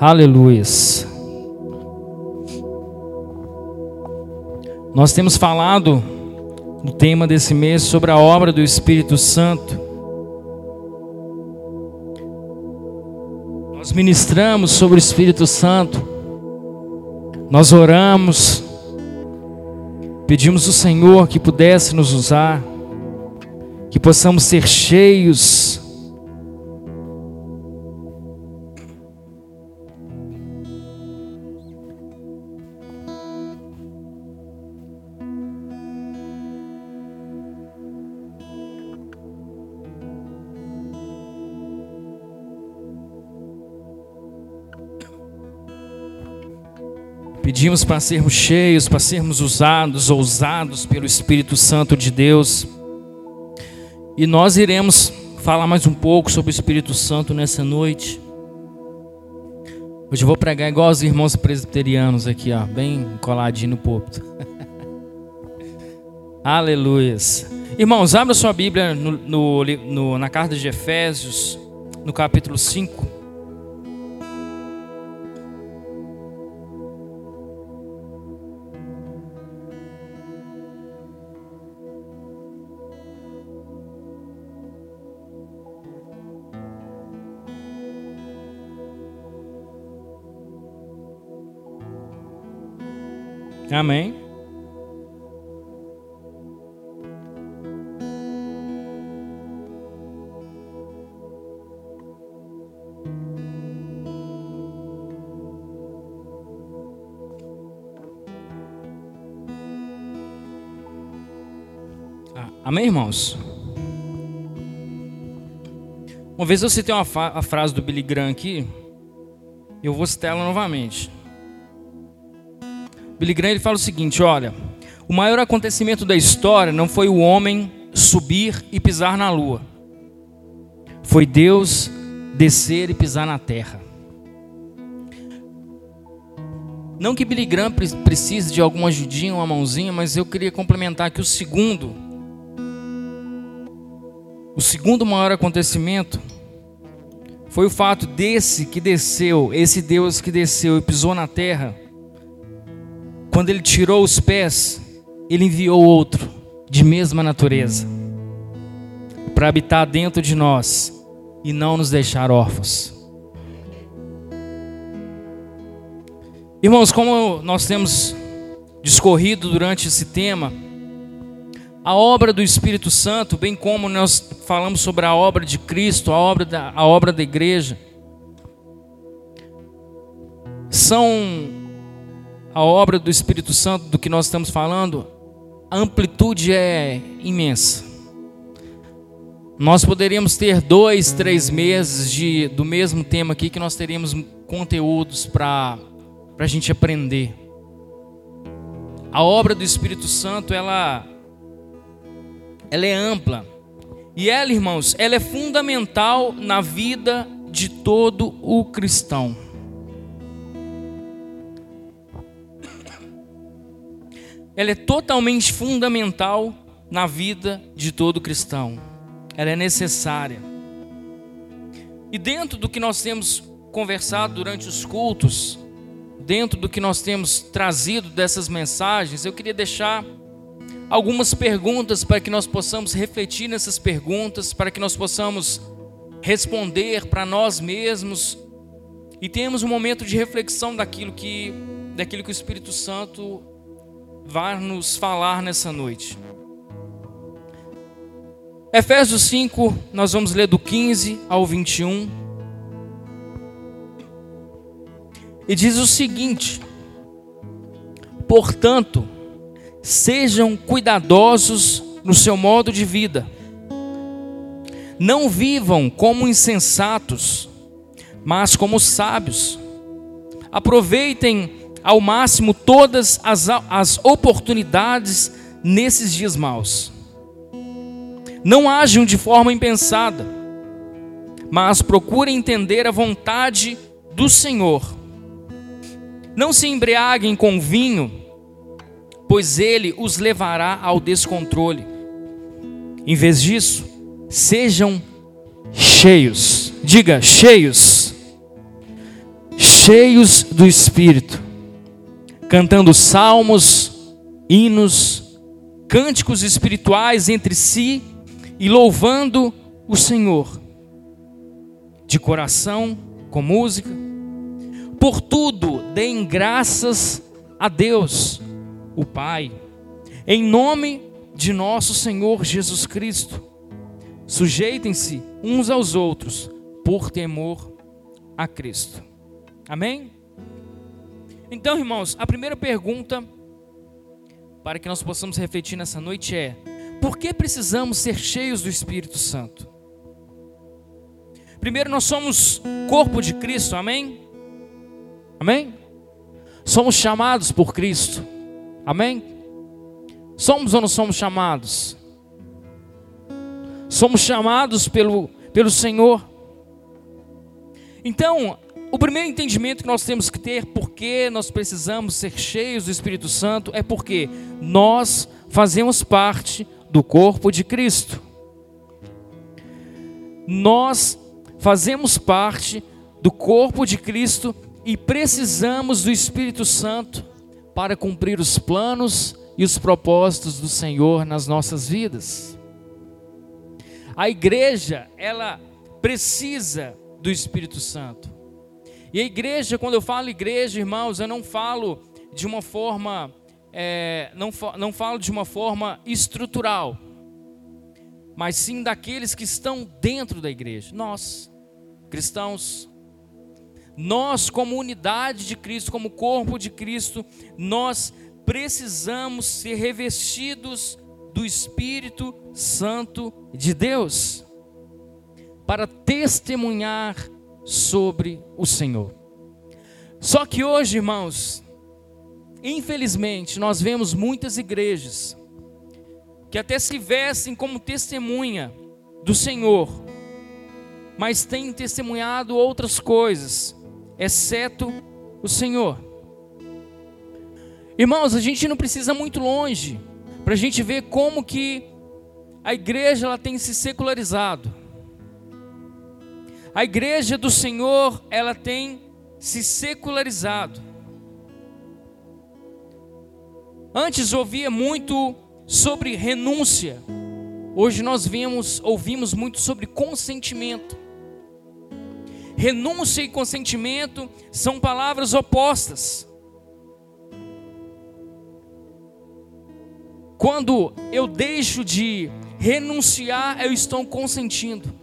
Aleluias. Nós temos falado no tema desse mês sobre a obra do Espírito Santo. Nós ministramos sobre o Espírito Santo. Nós oramos. Pedimos ao Senhor que pudesse nos usar, que possamos ser cheios Pedimos para sermos cheios, para sermos usados, ousados pelo Espírito Santo de Deus. E nós iremos falar mais um pouco sobre o Espírito Santo nessa noite. Hoje eu vou pregar igual os irmãos presbiterianos aqui, ó, bem coladinho no púlpito. Aleluias. Irmãos, abra sua Bíblia no, no, no, na carta de Efésios, no capítulo 5. Amém. Ah, amém, irmãos? Uma vez eu citei uma a frase do Billy Graham aqui, eu vou citar ela novamente. Billy Graham ele fala o seguinte: olha, o maior acontecimento da história não foi o homem subir e pisar na lua, foi Deus descer e pisar na terra. Não que Billy Graham precise de alguma ajudinha, uma mãozinha, mas eu queria complementar que o segundo, o segundo maior acontecimento foi o fato desse que desceu, esse Deus que desceu e pisou na terra, quando ele tirou os pés, ele enviou outro de mesma natureza para habitar dentro de nós e não nos deixar órfãos. Irmãos, como nós temos discorrido durante esse tema, a obra do Espírito Santo, bem como nós falamos sobre a obra de Cristo, a obra da, a obra da igreja, são a obra do Espírito Santo, do que nós estamos falando, a amplitude é imensa. Nós poderíamos ter dois, três meses de, do mesmo tema aqui, que nós teríamos conteúdos para a gente aprender. A obra do Espírito Santo, ela, ela é ampla. E ela, irmãos, ela é fundamental na vida de todo o cristão. Ela é totalmente fundamental na vida de todo cristão. Ela é necessária. E dentro do que nós temos conversado durante os cultos, dentro do que nós temos trazido dessas mensagens, eu queria deixar algumas perguntas para que nós possamos refletir nessas perguntas, para que nós possamos responder para nós mesmos e tenhamos um momento de reflexão daquilo que daquilo que o Espírito Santo vai nos falar nessa noite. Efésios 5, nós vamos ler do 15 ao 21. E diz o seguinte: Portanto, sejam cuidadosos no seu modo de vida. Não vivam como insensatos, mas como sábios. Aproveitem ao máximo todas as, as oportunidades nesses dias maus. Não ajam de forma impensada, mas procurem entender a vontade do Senhor. Não se embriaguem com vinho, pois ele os levará ao descontrole. Em vez disso, sejam cheios. Diga, cheios cheios do Espírito, cantando salmos, hinos, cânticos espirituais entre si e louvando o Senhor, de coração, com música. Por tudo, deem graças a Deus, o Pai, em nome de nosso Senhor Jesus Cristo. Sujeitem-se uns aos outros por temor a Cristo. Amém? Então, irmãos, a primeira pergunta para que nós possamos refletir nessa noite é: por que precisamos ser cheios do Espírito Santo? Primeiro, nós somos corpo de Cristo, amém? Amém? Somos chamados por Cristo, amém? Somos ou não somos chamados? Somos chamados pelo, pelo Senhor. Então, o primeiro entendimento que nós temos que ter, porque nós precisamos ser cheios do Espírito Santo, é porque nós fazemos parte do corpo de Cristo. Nós fazemos parte do corpo de Cristo e precisamos do Espírito Santo para cumprir os planos e os propósitos do Senhor nas nossas vidas. A igreja, ela precisa do Espírito Santo. E a igreja, quando eu falo igreja, irmãos, eu não falo de uma forma, é, não, não falo de uma forma estrutural, mas sim daqueles que estão dentro da igreja. Nós, cristãos, nós, como unidade de Cristo, como corpo de Cristo, nós precisamos ser revestidos do Espírito Santo de Deus para testemunhar sobre o Senhor. Só que hoje, irmãos, infelizmente, nós vemos muitas igrejas que até se vestem como testemunha do Senhor, mas têm testemunhado outras coisas, exceto o Senhor. Irmãos, a gente não precisa muito longe para a gente ver como que a igreja ela tem se secularizado. A igreja do Senhor, ela tem se secularizado. Antes ouvia muito sobre renúncia. Hoje nós vemos, ouvimos muito sobre consentimento. Renúncia e consentimento são palavras opostas. Quando eu deixo de renunciar, eu estou consentindo.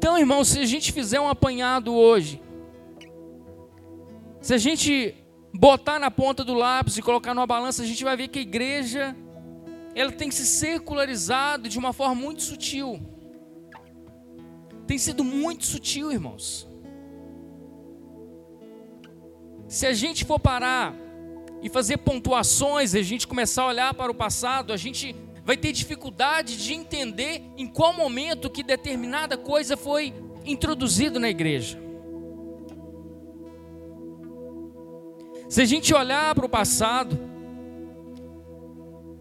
Então, irmão, se a gente fizer um apanhado hoje, se a gente botar na ponta do lápis e colocar numa balança, a gente vai ver que a igreja ela tem se secularizado de uma forma muito sutil. Tem sido muito sutil, irmãos. Se a gente for parar e fazer pontuações, a gente começar a olhar para o passado, a gente vai ter dificuldade de entender em qual momento que determinada coisa foi introduzida na igreja. Se a gente olhar para o passado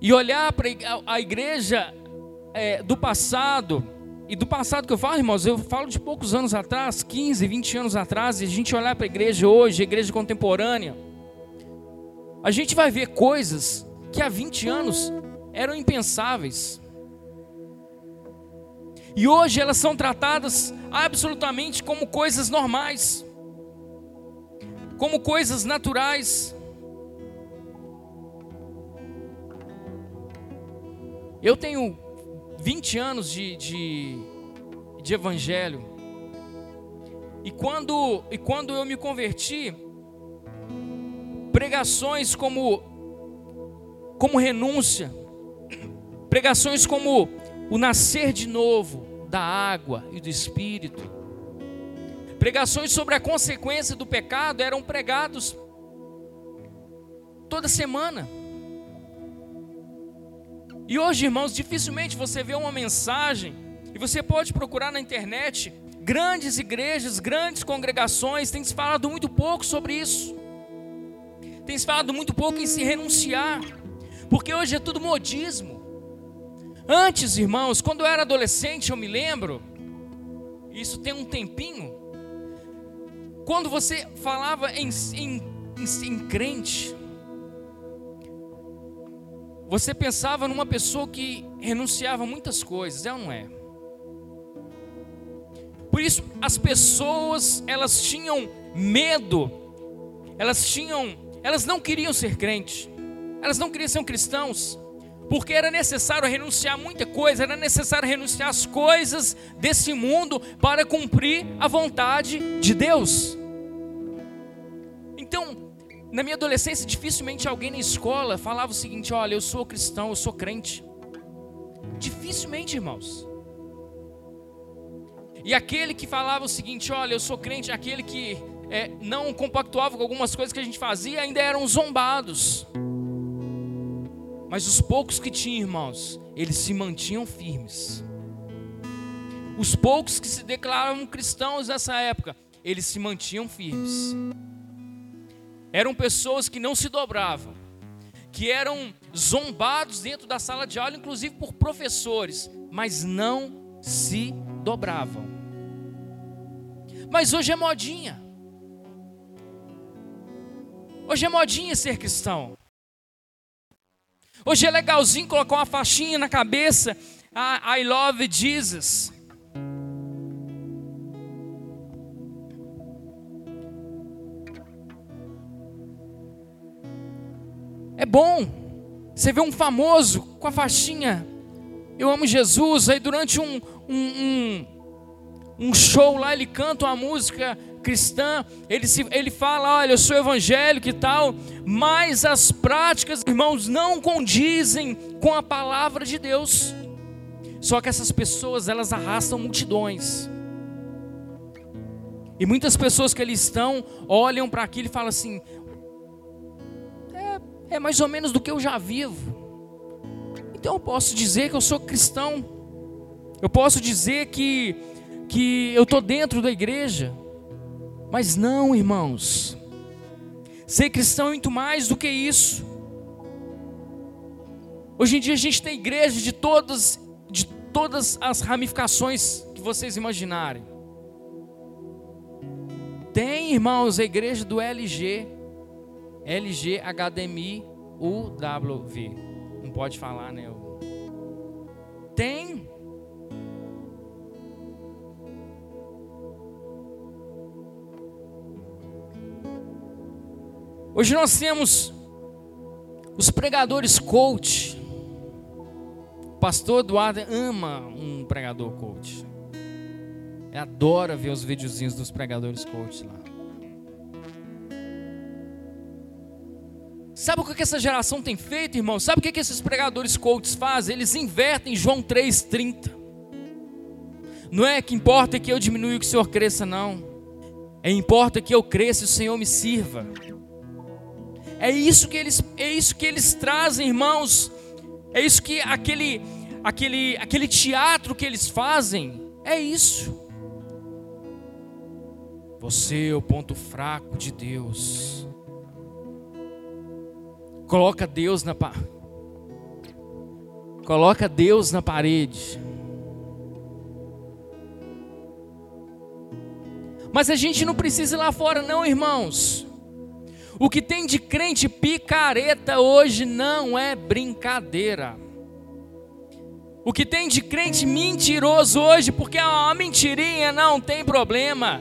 e olhar para a igreja é, do passado, e do passado que eu falo, irmãos, eu falo de poucos anos atrás, 15, 20 anos atrás, e a gente olhar para a igreja hoje, a igreja contemporânea, a gente vai ver coisas que há 20 anos eram impensáveis. E hoje elas são tratadas absolutamente como coisas normais, como coisas naturais. Eu tenho 20 anos de, de, de evangelho, e quando, e quando eu me converti, pregações como, como renúncia, Pregações como o nascer de novo da água e do espírito. Pregações sobre a consequência do pecado eram pregados toda semana. E hoje, irmãos, dificilmente você vê uma mensagem, e você pode procurar na internet, grandes igrejas, grandes congregações, tem se falado muito pouco sobre isso. Tem se falado muito pouco em se renunciar, porque hoje é tudo modismo. Antes, irmãos, quando eu era adolescente, eu me lembro, isso tem um tempinho, quando você falava em, em, em, em crente, você pensava numa pessoa que renunciava a muitas coisas, é ou não é? Por isso, as pessoas, elas tinham medo, elas tinham, elas não queriam ser crentes, elas não queriam ser cristãos, porque era necessário renunciar muita coisa, era necessário renunciar às coisas desse mundo para cumprir a vontade de Deus. Então, na minha adolescência, dificilmente alguém na escola falava o seguinte: olha, eu sou cristão, eu sou crente. Dificilmente, irmãos. E aquele que falava o seguinte: olha, eu sou crente, aquele que é, não compactuava com algumas coisas que a gente fazia, ainda eram zombados. Mas os poucos que tinham, irmãos, eles se mantinham firmes. Os poucos que se declaravam cristãos nessa época, eles se mantinham firmes. Eram pessoas que não se dobravam, que eram zombados dentro da sala de aula, inclusive por professores, mas não se dobravam. Mas hoje é modinha. Hoje é modinha ser cristão. Hoje é legalzinho colocar uma faixinha na cabeça, I love Jesus. É bom. Você vê um famoso com a faixinha, eu amo Jesus, aí durante um, um, um, um show lá ele canta uma música cristã, ele, se, ele fala, olha, eu sou evangélico e tal, mas as práticas, irmãos, não condizem com a palavra de Deus. Só que essas pessoas, elas arrastam multidões. E muitas pessoas que ali estão olham para aquilo e falam assim: é mais ou menos do que eu já vivo. Então eu posso dizer que eu sou cristão. Eu posso dizer que, que eu estou dentro da igreja. Mas não, irmãos. Ser cristão é muito mais do que isso. Hoje em dia a gente tem igreja de todas, de todas as ramificações que vocês imaginarem. Tem, irmãos, a igreja do LG, LG HDMI UWV. Não pode falar, né? Tem. Hoje nós temos os pregadores coach. O pastor Eduardo ama um pregador coach. Ele adora ver os videozinhos dos pregadores coach lá. Sabe o que essa geração tem feito, irmão? Sabe o que esses pregadores coaches fazem? Eles invertem João 3,30. Não é que importa que eu diminua e que o Senhor cresça, não. É importa que eu cresça e o Senhor me sirva. É isso que eles, é isso que eles trazem, irmãos. É isso que aquele, aquele, aquele teatro que eles fazem. É isso. Você é o ponto fraco de Deus. Coloca Deus na Coloca Deus na parede. Mas a gente não precisa ir lá fora, não, irmãos. O que tem de crente picareta hoje não é brincadeira. O que tem de crente mentiroso hoje, porque é uma mentirinha não tem problema.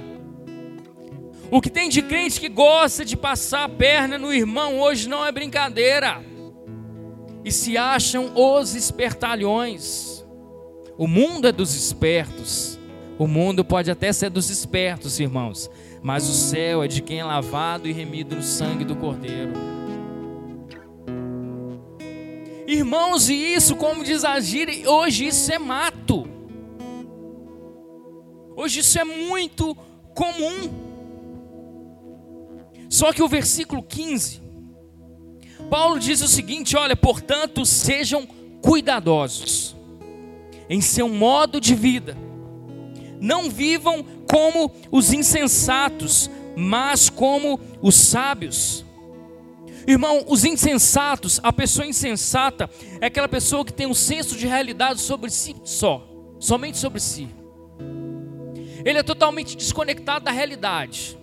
O que tem de crente que gosta de passar a perna no irmão hoje não é brincadeira. E se acham os espertalhões. O mundo é dos espertos. O mundo pode até ser dos espertos, irmãos. Mas o céu é de quem é lavado e remido no sangue do Cordeiro. Irmãos, e isso, como diz Agir, hoje isso é mato. Hoje isso é muito comum. Só que o versículo 15, Paulo diz o seguinte: olha, portanto, sejam cuidadosos em seu modo de vida, não vivam como os insensatos, mas como os sábios. Irmão, os insensatos, a pessoa insensata é aquela pessoa que tem um senso de realidade sobre si só, somente sobre si. Ele é totalmente desconectado da realidade.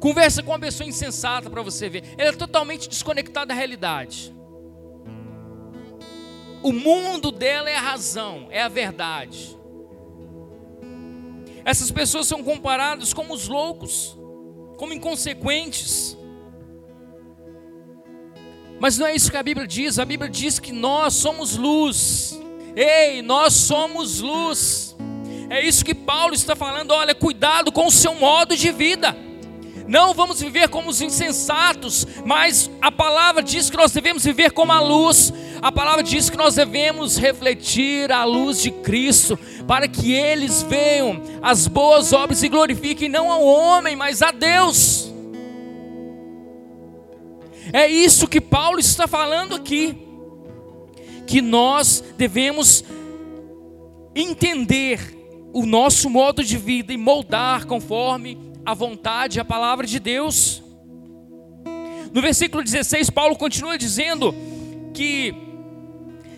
Conversa com uma pessoa insensata para você ver. Ele é totalmente desconectado da realidade. O mundo dela é a razão, é a verdade. Essas pessoas são comparadas como os loucos, como inconsequentes. Mas não é isso que a Bíblia diz. A Bíblia diz que nós somos luz. Ei, nós somos luz. É isso que Paulo está falando. Olha, cuidado com o seu modo de vida. Não vamos viver como os insensatos, mas a palavra diz que nós devemos viver como a luz. A palavra diz que nós devemos refletir a luz de Cristo, para que eles vejam as boas obras e glorifiquem não ao homem, mas a Deus. É isso que Paulo está falando aqui. Que nós devemos entender o nosso modo de vida e moldar conforme a vontade, a palavra de Deus. No versículo 16, Paulo continua dizendo que,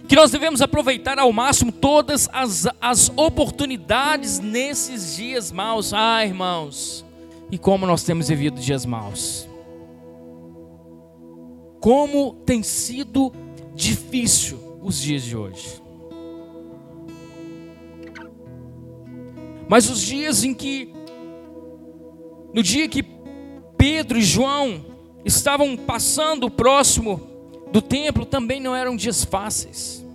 que nós devemos aproveitar ao máximo todas as, as oportunidades nesses dias maus. Ah, irmãos, e como nós temos vivido dias maus como tem sido difícil os dias de hoje. Mas os dias em que, no dia que Pedro e João estavam passando próximo do templo, também não eram dias fáceis.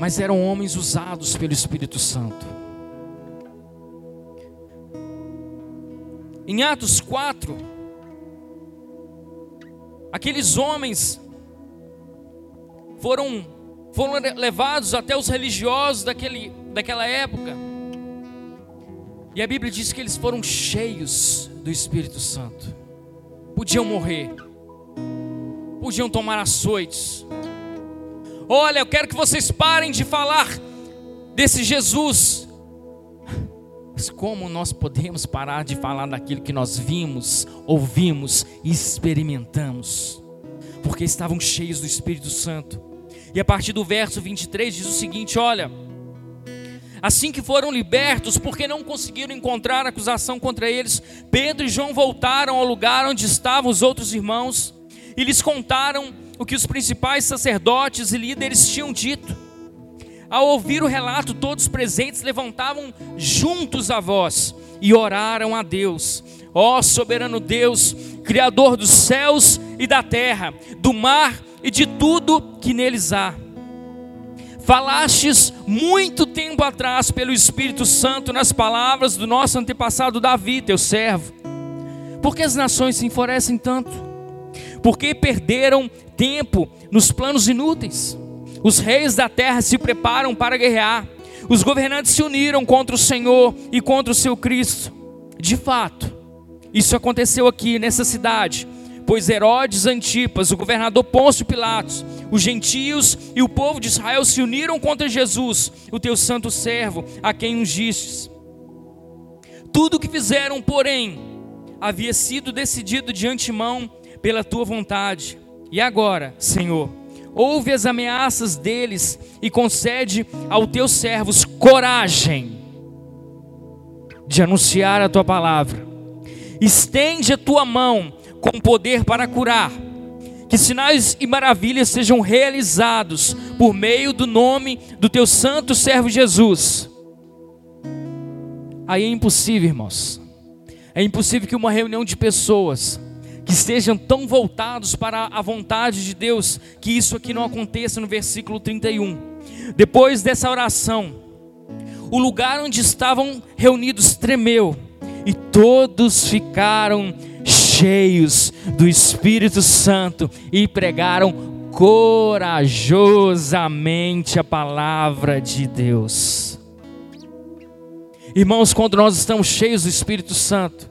Mas eram homens usados pelo Espírito Santo. Em Atos 4, aqueles homens foram, foram levados até os religiosos daquele, daquela época. E a Bíblia diz que eles foram cheios do Espírito Santo. Podiam morrer, podiam tomar açoites. Olha, eu quero que vocês parem de falar desse Jesus mas como nós podemos parar de falar daquilo que nós vimos, ouvimos e experimentamos? Porque estavam cheios do Espírito Santo. E a partir do verso 23 diz o seguinte: Olha, assim que foram libertos, porque não conseguiram encontrar acusação contra eles, Pedro e João voltaram ao lugar onde estavam os outros irmãos e lhes contaram o que os principais sacerdotes e líderes tinham dito. Ao ouvir o relato, todos presentes levantavam juntos a voz e oraram a Deus. Ó oh, soberano Deus, Criador dos céus e da terra, do mar e de tudo que neles há. Falastes muito tempo atrás pelo Espírito Santo nas palavras do nosso antepassado Davi, teu servo. Por que as nações se enfurecem tanto? Porque perderam tempo nos planos inúteis. Os reis da terra se preparam para guerrear. Os governantes se uniram contra o Senhor e contra o seu Cristo. De fato, isso aconteceu aqui nessa cidade, pois Herodes Antipas, o governador Pôncio Pilatos, os gentios e o povo de Israel se uniram contra Jesus, o teu santo servo, a quem ungistes. Tudo o que fizeram, porém, havia sido decidido de antemão pela tua vontade. E agora, Senhor, ouve as ameaças deles e concede aos teus servos coragem de anunciar a tua palavra. Estende a tua mão com poder para curar. Que sinais e maravilhas sejam realizados por meio do nome do teu santo servo Jesus. Aí é impossível, irmãos. É impossível que uma reunião de pessoas que estejam tão voltados para a vontade de Deus, que isso aqui não aconteça no versículo 31. Depois dessa oração, o lugar onde estavam reunidos tremeu, e todos ficaram cheios do Espírito Santo e pregaram corajosamente a palavra de Deus. Irmãos, quando nós estamos cheios do Espírito Santo,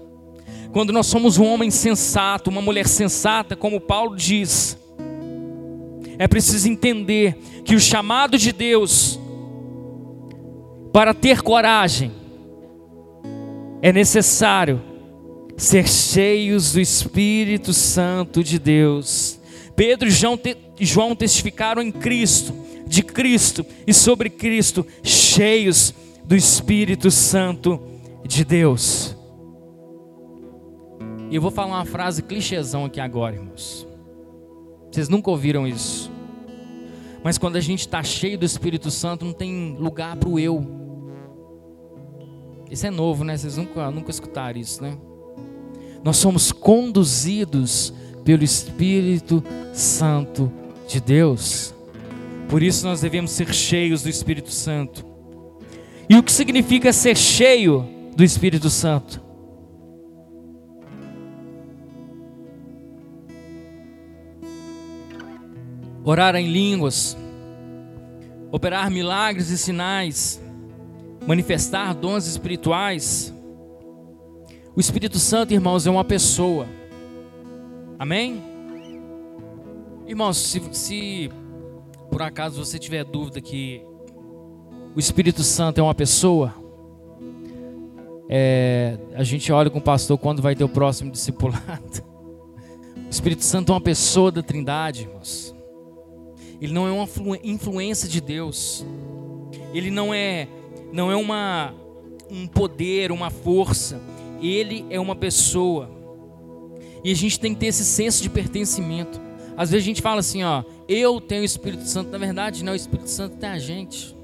quando nós somos um homem sensato, uma mulher sensata, como Paulo diz, é preciso entender que o chamado de Deus para ter coragem é necessário ser cheios do Espírito Santo de Deus. Pedro e João testificaram em Cristo, de Cristo e sobre Cristo, cheios do Espírito Santo de Deus. E eu vou falar uma frase clichêzão aqui agora, irmãos. Vocês nunca ouviram isso. Mas quando a gente está cheio do Espírito Santo, não tem lugar para o eu. Isso é novo, né? Vocês nunca, nunca escutaram isso, né? Nós somos conduzidos pelo Espírito Santo de Deus. Por isso nós devemos ser cheios do Espírito Santo. E o que significa ser cheio do Espírito Santo? Orar em línguas, operar milagres e sinais, manifestar dons espirituais. O Espírito Santo, irmãos, é uma pessoa. Amém? Irmãos, se, se por acaso você tiver dúvida que o Espírito Santo é uma pessoa, é, a gente olha com o pastor quando vai ter o próximo discipulado. O Espírito Santo é uma pessoa da Trindade, irmãos. Ele não é uma influência de Deus. Ele não é não é uma um poder, uma força. Ele é uma pessoa. E a gente tem que ter esse senso de pertencimento. Às vezes a gente fala assim, ó, eu tenho o Espírito Santo. Na verdade, não, o Espírito Santo tem a gente.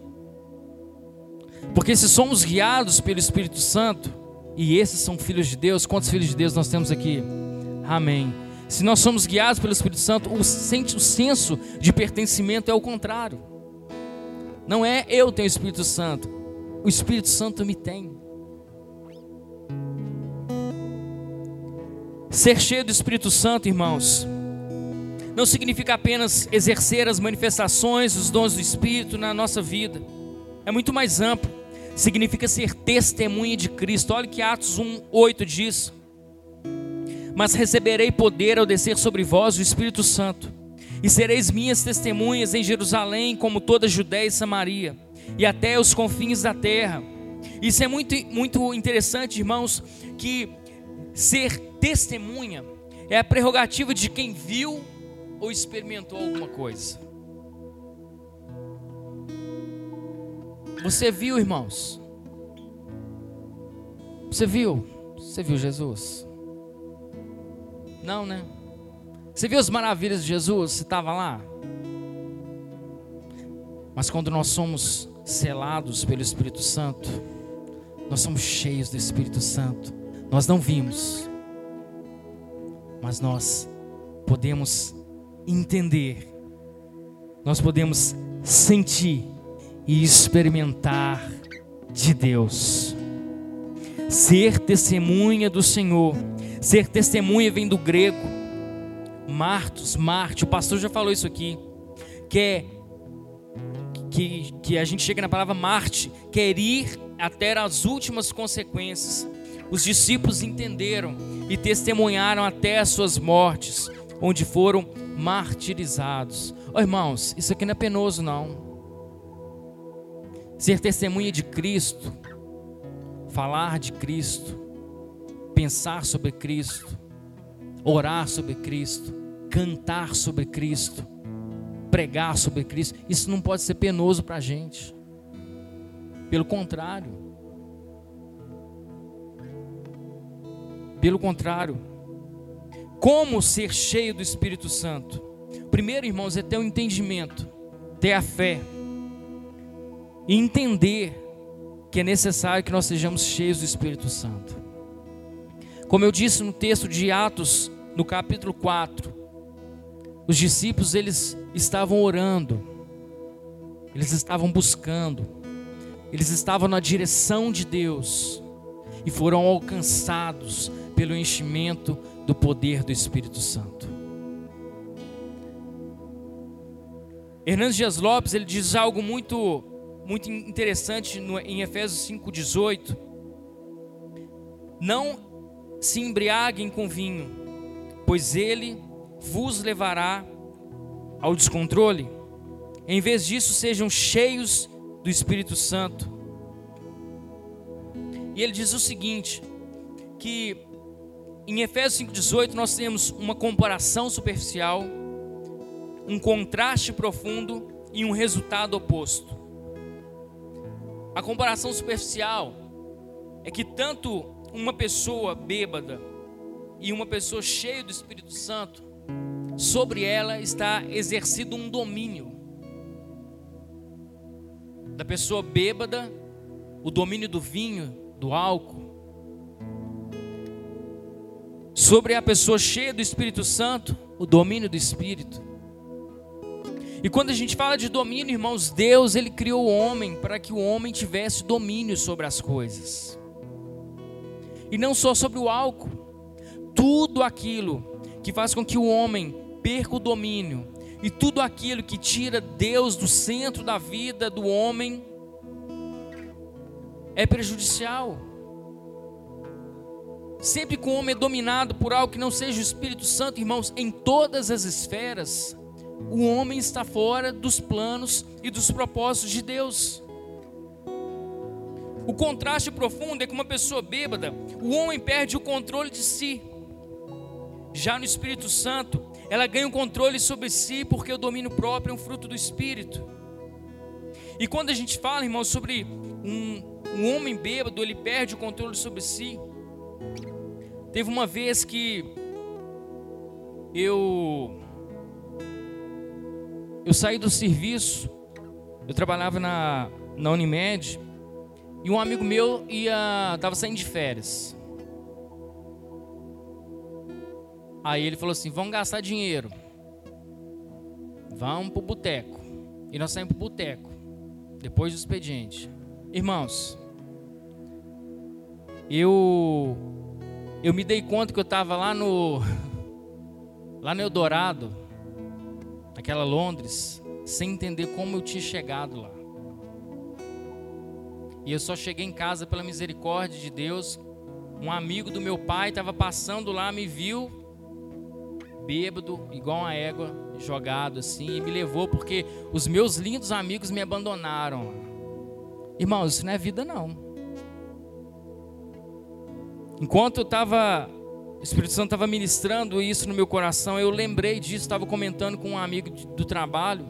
Porque se somos guiados pelo Espírito Santo, e esses são filhos de Deus, quantos filhos de Deus nós temos aqui? Amém. Se nós somos guiados pelo Espírito Santo, o, senso de pertencimento é o contrário. Não é eu tenho o Espírito Santo, o Espírito Santo me tem. Ser cheio do Espírito Santo, irmãos, não significa apenas exercer as manifestações, os dons do Espírito na nossa vida. É muito mais amplo. Significa ser testemunha de Cristo. Olha que Atos 1:8 diz: Mas receberei poder ao descer sobre vós o Espírito Santo, e sereis minhas testemunhas em Jerusalém, como toda Judéia e Samaria, e até os confins da terra. Isso é muito, muito interessante, irmãos, que ser testemunha é a prerrogativa de quem viu ou experimentou alguma coisa. Você viu, irmãos? Você viu? Você viu Jesus? Não, né? Você viu as maravilhas de Jesus? Você estava lá? Mas quando nós somos selados pelo Espírito Santo, nós somos cheios do Espírito Santo. Nós não vimos, mas nós podemos entender, nós podemos sentir e experimentar de Deus. Ser testemunha do Senhor, ser testemunha vem do grego, Martos, Marte, o pastor já falou isso aqui, que é que, que a gente chega na palavra Marte, quer ir até as últimas consequências. Os discípulos entenderam e testemunharam até as suas mortes, onde foram martirizados. Oh, irmãos, isso aqui não é penoso, não. Ser testemunha de Cristo, falar de Cristo, pensar sobre Cristo, orar sobre Cristo, cantar sobre Cristo, pregar sobre Cristo, isso não pode ser penoso para a gente. Pelo contrário, Pelo contrário, como ser cheio do Espírito Santo? Primeiro, irmãos, é ter o um entendimento, ter a fé e entender que é necessário que nós sejamos cheios do Espírito Santo. Como eu disse no texto de Atos, no capítulo 4, os discípulos eles estavam orando, eles estavam buscando, eles estavam na direção de Deus e foram alcançados pelo enchimento do poder do Espírito Santo. Hernandes Dias Lopes ele diz algo muito muito interessante no, em Efésios 5:18. Não se embriaguem com vinho, pois ele vos levará ao descontrole. Em vez disso, sejam cheios do Espírito Santo. E ele diz o seguinte: que em Efésios 5,18 nós temos uma comparação superficial, um contraste profundo em um resultado oposto. A comparação superficial é que tanto uma pessoa bêbada e uma pessoa cheia do Espírito Santo, sobre ela está exercido um domínio. Da pessoa bêbada, o domínio do vinho, do álcool. Sobre a pessoa cheia do Espírito Santo, o domínio do Espírito. E quando a gente fala de domínio, irmãos, Deus ele criou o homem para que o homem tivesse domínio sobre as coisas. E não só sobre o álcool. Tudo aquilo que faz com que o homem perca o domínio e tudo aquilo que tira Deus do centro da vida do homem é prejudicial. Sempre que o homem é dominado por algo que não seja o Espírito Santo, irmãos, em todas as esferas, o homem está fora dos planos e dos propósitos de Deus. O contraste profundo é que uma pessoa bêbada, o homem perde o controle de si. Já no Espírito Santo, ela ganha o controle sobre si, porque o domínio próprio é um fruto do Espírito. E quando a gente fala, irmão, sobre um, um homem bêbado, ele perde o controle sobre si. Teve uma vez que eu eu saí do serviço, eu trabalhava na, na Unimed, e um amigo meu ia estava saindo de férias. Aí ele falou assim: vamos gastar dinheiro. Vamos pro boteco. E nós saímos pro boteco. Depois do expediente. Irmãos, eu eu me dei conta que eu estava lá no lá no Eldorado, naquela Londres, sem entender como eu tinha chegado lá. E eu só cheguei em casa pela misericórdia de Deus. Um amigo do meu pai estava passando lá, me viu, bêbado, igual uma égua, jogado assim, e me levou porque os meus lindos amigos me abandonaram. Irmãos, isso não é vida não. Enquanto eu estava, o Espírito Santo estava ministrando isso no meu coração, eu lembrei disso, estava comentando com um amigo do trabalho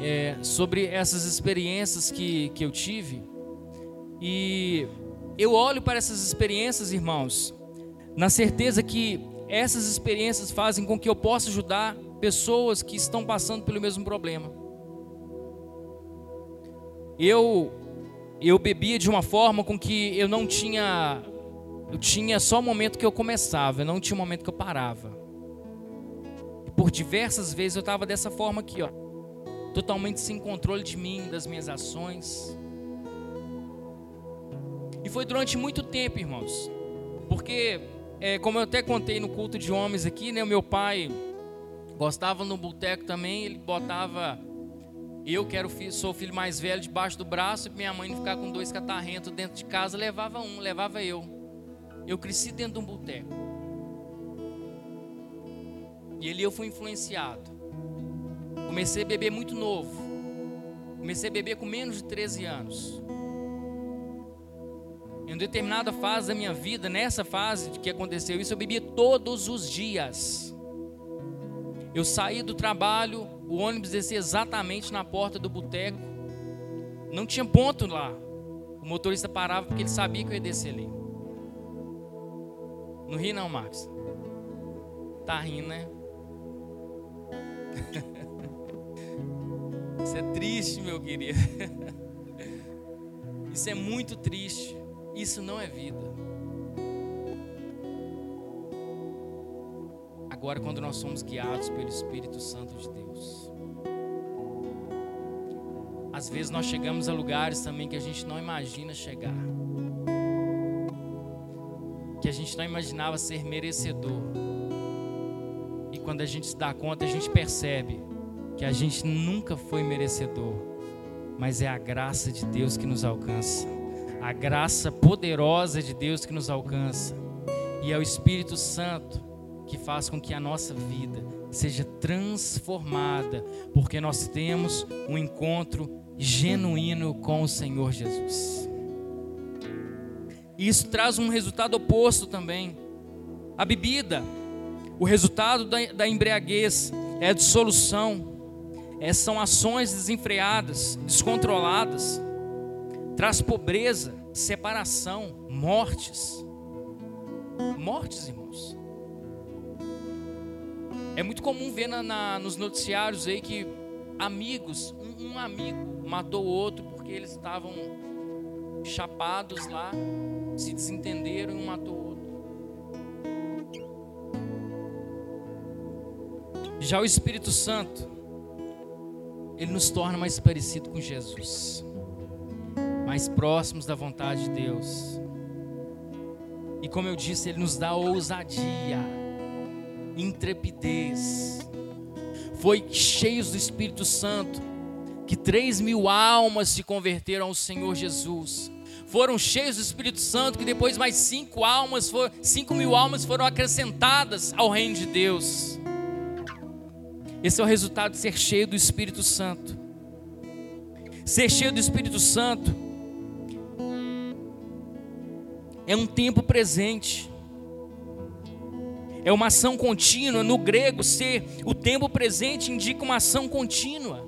é, sobre essas experiências que, que eu tive. E eu olho para essas experiências, irmãos, na certeza que essas experiências fazem com que eu possa ajudar pessoas que estão passando pelo mesmo problema. Eu eu bebia de uma forma com que eu não tinha eu tinha só o momento que eu começava, eu não tinha o momento que eu parava. Por diversas vezes eu estava dessa forma aqui, ó, totalmente sem controle de mim, das minhas ações. E foi durante muito tempo, irmãos, porque é, como eu até contei no culto de homens aqui, né? O meu pai gostava no boteco também, ele botava eu que era o filho, sou o filho mais velho debaixo do braço e minha mãe não ficar com dois catarrentos dentro de casa, levava um, levava eu. Eu cresci dentro de um boteco. E ali eu fui influenciado. Comecei a beber muito novo. Comecei a beber com menos de 13 anos. Em determinada fase da minha vida, nessa fase que aconteceu isso, eu bebia todos os dias. Eu saí do trabalho, o ônibus descia exatamente na porta do boteco. Não tinha ponto lá. O motorista parava porque ele sabia que eu ia descer ali. Não ri não, Marcos. Tá rindo, né? Isso é triste, meu querido. Isso é muito triste. Isso não é vida. Agora, quando nós somos guiados pelo Espírito Santo de Deus, às vezes nós chegamos a lugares também que a gente não imagina chegar, que a gente não imaginava ser merecedor, e quando a gente se dá conta, a gente percebe que a gente nunca foi merecedor, mas é a graça de Deus que nos alcança. A graça poderosa de Deus que nos alcança. E é o Espírito Santo que faz com que a nossa vida seja transformada, porque nós temos um encontro genuíno com o Senhor Jesus. Isso traz um resultado oposto também. A bebida, o resultado da, da embriaguez é a dissolução, é, são ações desenfreadas, descontroladas, traz pobreza, separação, mortes. Mortes, irmãos. É muito comum ver na, na, nos noticiários aí que amigos, um, um amigo matou o outro porque eles estavam chapados lá, se desentenderam e um matou o outro. Já o Espírito Santo, ele nos torna mais parecido com Jesus, mais próximos da vontade de Deus. E como eu disse, ele nos dá ousadia, intrepidez. Foi cheios do Espírito Santo que três mil almas se converteram ao Senhor Jesus. Foram cheios do Espírito Santo que depois mais cinco almas, foram, cinco mil almas foram acrescentadas ao reino de Deus. Esse é o resultado de ser cheio do Espírito Santo. Ser cheio do Espírito Santo é um tempo presente. É uma ação contínua. No grego, ser o tempo presente indica uma ação contínua.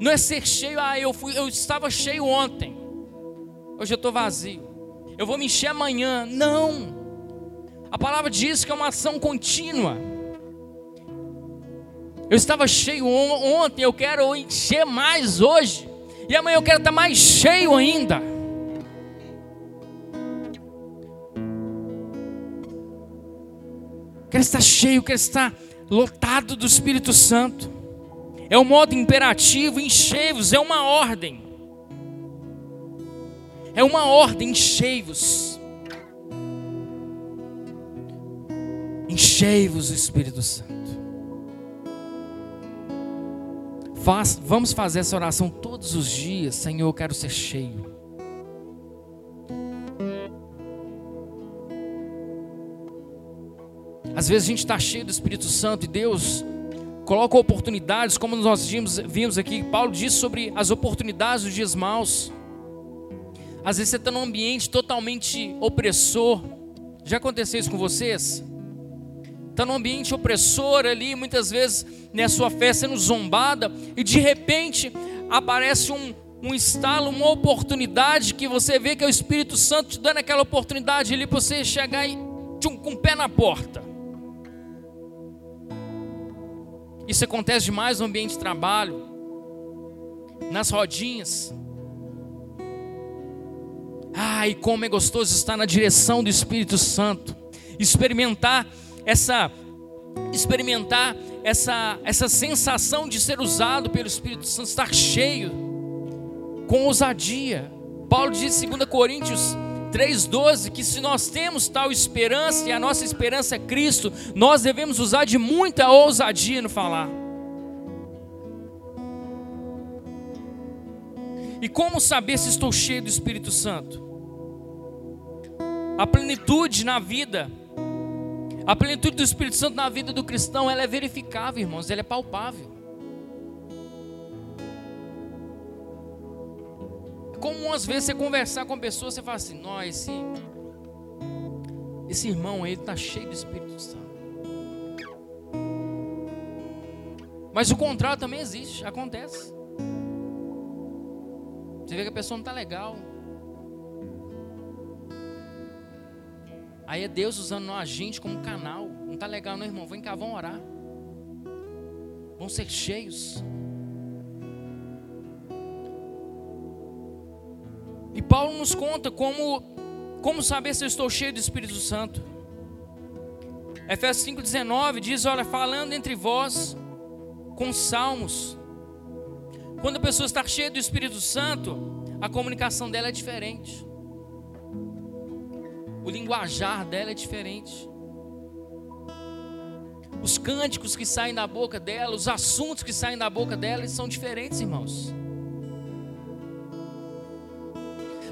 Não é ser cheio, ah, eu, fui, eu estava cheio ontem. Hoje eu estou vazio. Eu vou me encher amanhã. Não. A palavra diz que é uma ação contínua. Eu estava cheio ontem, eu quero encher mais hoje. E amanhã eu quero estar mais cheio ainda. Quero estar cheio, quero estar lotado do Espírito Santo. É um modo imperativo, enchei-vos, é uma ordem. É uma ordem, enchei-vos. Enchei-vos o Espírito Santo. Faz, vamos fazer essa oração todos os dias. Senhor, eu quero ser cheio. Às vezes a gente está cheio do Espírito Santo e Deus coloca oportunidades, como nós vimos, vimos aqui. Paulo diz sobre as oportunidades dos dias maus. Às vezes você está num ambiente totalmente opressor. Já aconteceu isso com vocês? está num ambiente opressor ali, muitas vezes na sua fé sendo zombada, e de repente aparece um, um estalo, uma oportunidade que você vê que é o Espírito Santo te dando aquela oportunidade ali para você chegar e, tchum, com o pé na porta. Isso acontece demais no ambiente de trabalho, nas rodinhas. Ai, como é gostoso estar na direção do Espírito Santo, experimentar essa experimentar essa essa sensação de ser usado pelo Espírito Santo, estar cheio com ousadia. Paulo diz em 2 Coríntios 3,12 que se nós temos tal esperança e a nossa esperança é Cristo, nós devemos usar de muita ousadia no falar. E como saber se estou cheio do Espírito Santo? A plenitude na vida a plenitude do Espírito Santo na vida do cristão, ela é verificável, irmãos, ela é palpável. Como às vezes você conversar com pessoas, você fala assim, nós, esse, esse irmão aí está cheio do Espírito Santo. Mas o contrário também existe, acontece. Você vê que a pessoa não está legal, Aí é Deus usando a gente como canal. Não está legal, não, irmão? Vem cá, vão orar. Vão ser cheios. E Paulo nos conta como, como saber se eu estou cheio do Espírito Santo. Efésios 5,19 diz: Olha, falando entre vós com salmos. Quando a pessoa está cheia do Espírito Santo, a comunicação dela é diferente o linguajar dela é diferente. Os cânticos que saem da boca dela, os assuntos que saem da boca dela, são diferentes, irmãos.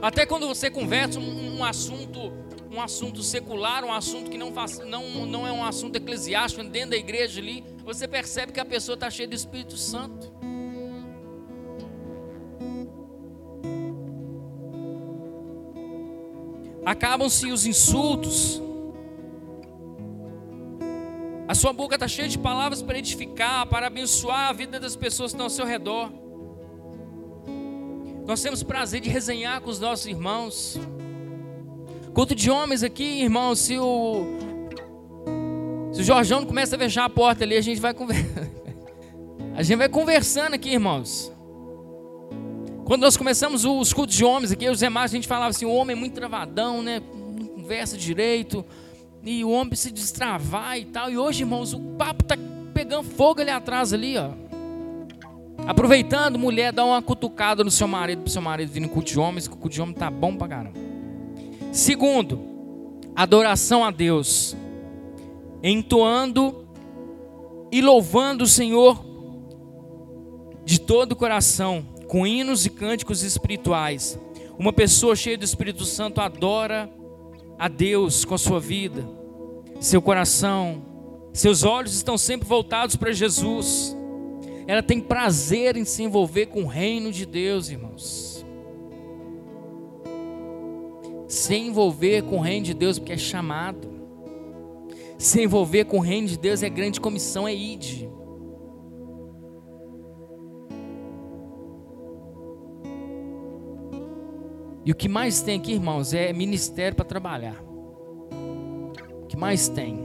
Até quando você conversa um, um, assunto, um assunto secular, um assunto que não, faz, não, não é um assunto eclesiástico dentro da igreja ali, você percebe que a pessoa está cheia do Espírito Santo. Acabam-se os insultos. A sua boca está cheia de palavras para edificar, para abençoar a vida das pessoas que estão ao seu redor. Nós temos prazer de resenhar com os nossos irmãos. Culto de homens aqui, irmão, se o se o Jorjão começa a fechar a porta ali, a gente vai conversando. A gente vai conversando aqui, irmãos. Quando nós começamos os cultos de homens aqui, os demais, a gente falava assim: o homem é muito travadão, né? Não conversa direito. E o homem se destravar e tal. E hoje, irmãos, o papo tá pegando fogo ali atrás, ali, ó. Aproveitando, mulher, dá uma cutucada no seu marido, pro seu marido vir no culto de homens, que o culto de homem tá bom pra caramba. Segundo, adoração a Deus entoando e louvando o Senhor de todo o coração, com hinos e cânticos espirituais. Uma pessoa cheia do Espírito Santo adora a Deus com a sua vida, seu coração, seus olhos estão sempre voltados para Jesus. Ela tem prazer em se envolver com o reino de Deus, irmãos. Se envolver com o reino de Deus, porque é chamado se envolver com o reino de Deus é grande comissão, é ide. E o que mais tem aqui, irmãos, é ministério para trabalhar. O que mais tem?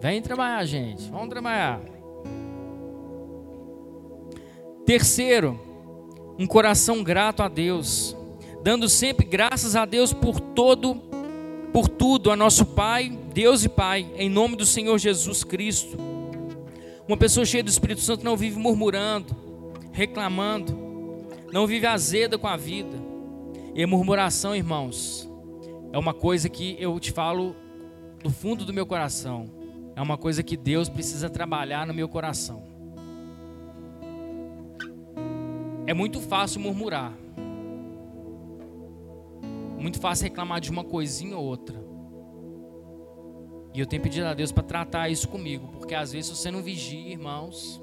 Vem trabalhar, gente. Vamos trabalhar. Terceiro, um coração grato a Deus, dando sempre graças a Deus por todo por tudo a nosso Pai, Deus e Pai, em nome do Senhor Jesus Cristo. Uma pessoa cheia do Espírito Santo não vive murmurando, reclamando, não vive azeda com a vida. E a murmuração, irmãos, é uma coisa que eu te falo do fundo do meu coração. É uma coisa que Deus precisa trabalhar no meu coração. É muito fácil murmurar. Muito fácil reclamar de uma coisinha ou outra. E eu tenho pedido a Deus para tratar isso comigo, porque às vezes você não vigia, irmãos.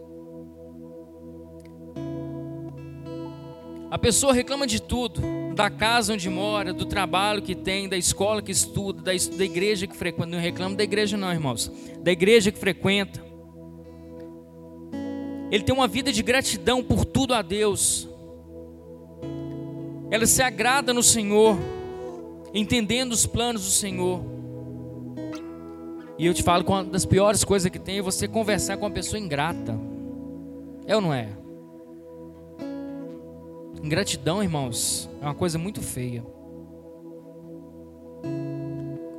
A pessoa reclama de tudo, da casa onde mora, do trabalho que tem, da escola que estuda, da, igreja que frequenta. Não reclama da igreja, não, irmãos. Da igreja que frequenta. Ele tem uma vida de gratidão por tudo a Deus. Ela se agrada no Senhor entendendo os planos do Senhor. E eu te falo que uma das piores coisas que tem é você conversar com uma pessoa ingrata. É ou não é? Ingratidão, irmãos, é uma coisa muito feia.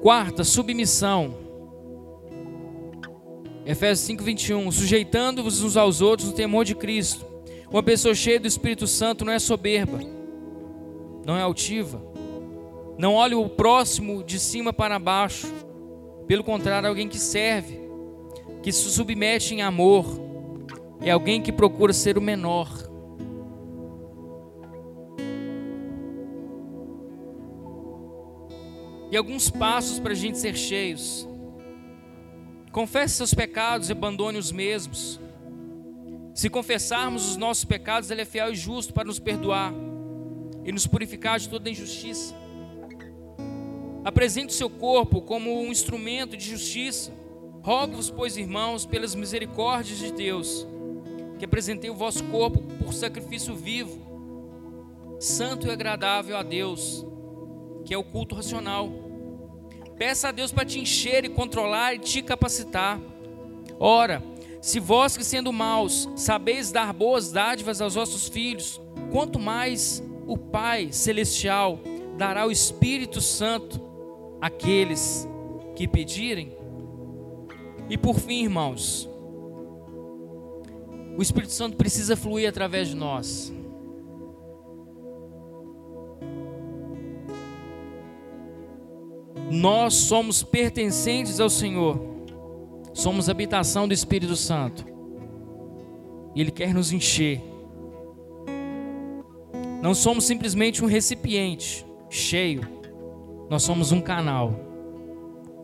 Quarta, submissão. Efésios 5, 21. Sujeitando-vos uns aos outros no temor de Cristo. Uma pessoa cheia do Espírito Santo não é soberba, não é altiva, não olha o próximo de cima para baixo. Pelo contrário, é alguém que serve, que se submete em amor. É alguém que procura ser o menor. E alguns passos para a gente ser cheios. Confesse seus pecados e abandone os mesmos. Se confessarmos os nossos pecados, Ele é fiel e justo para nos perdoar e nos purificar de toda injustiça. Apresente o seu corpo como um instrumento de justiça. Rogo-vos, pois, irmãos, pelas misericórdias de Deus, que apresentei o vosso corpo por sacrifício vivo, santo e agradável a Deus, que é o culto racional. Peça a Deus para te encher e controlar e te capacitar. Ora, se vós que sendo maus sabeis dar boas dádivas aos vossos filhos, quanto mais o Pai celestial dará o Espírito Santo aqueles que pedirem. E por fim, irmãos, o Espírito Santo precisa fluir através de nós. Nós somos pertencentes ao Senhor, somos habitação do Espírito Santo, e Ele quer nos encher. Não somos simplesmente um recipiente cheio, nós somos um canal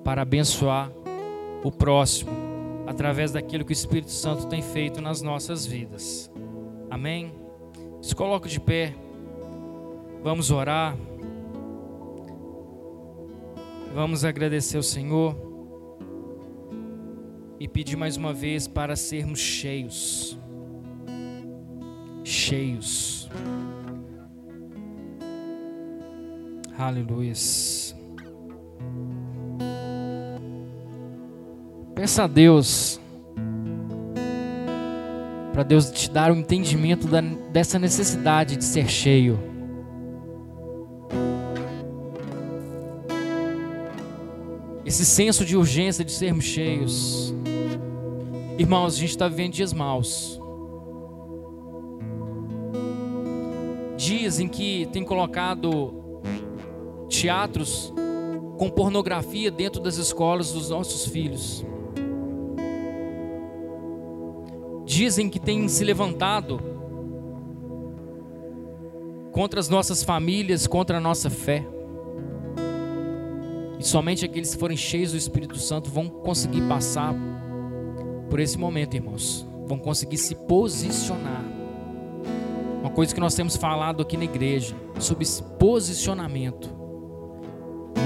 para abençoar o próximo através daquilo que o Espírito Santo tem feito nas nossas vidas. Amém? Se coloque de pé. Vamos orar. Vamos agradecer ao Senhor. e pedir mais uma vez para sermos cheios. Cheios. Aleluia. Peça a Deus para Deus te dar o um entendimento da, dessa necessidade de ser cheio. Esse senso de urgência de sermos cheios. Irmãos, a gente está vivendo dias maus. Dias em que tem colocado teatros com pornografia dentro das escolas dos nossos filhos. dizem que têm se levantado contra as nossas famílias, contra a nossa fé. E somente aqueles que forem cheios do Espírito Santo vão conseguir passar por esse momento, irmãos. Vão conseguir se posicionar. Uma coisa que nós temos falado aqui na igreja sobre posicionamento.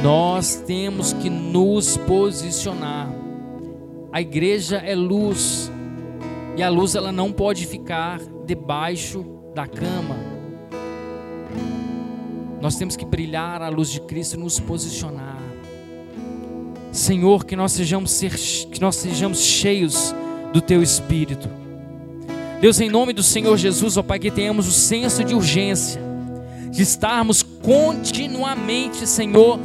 Nós temos que nos posicionar. A igreja é luz, e a luz ela não pode ficar debaixo da cama. Nós temos que brilhar a luz de Cristo e nos posicionar. Senhor, que nós sejamos ser, que nós sejamos cheios do teu espírito. Deus, em nome do Senhor Jesus, ó Pai, que tenhamos o senso de urgência de estarmos continuamente, Senhor,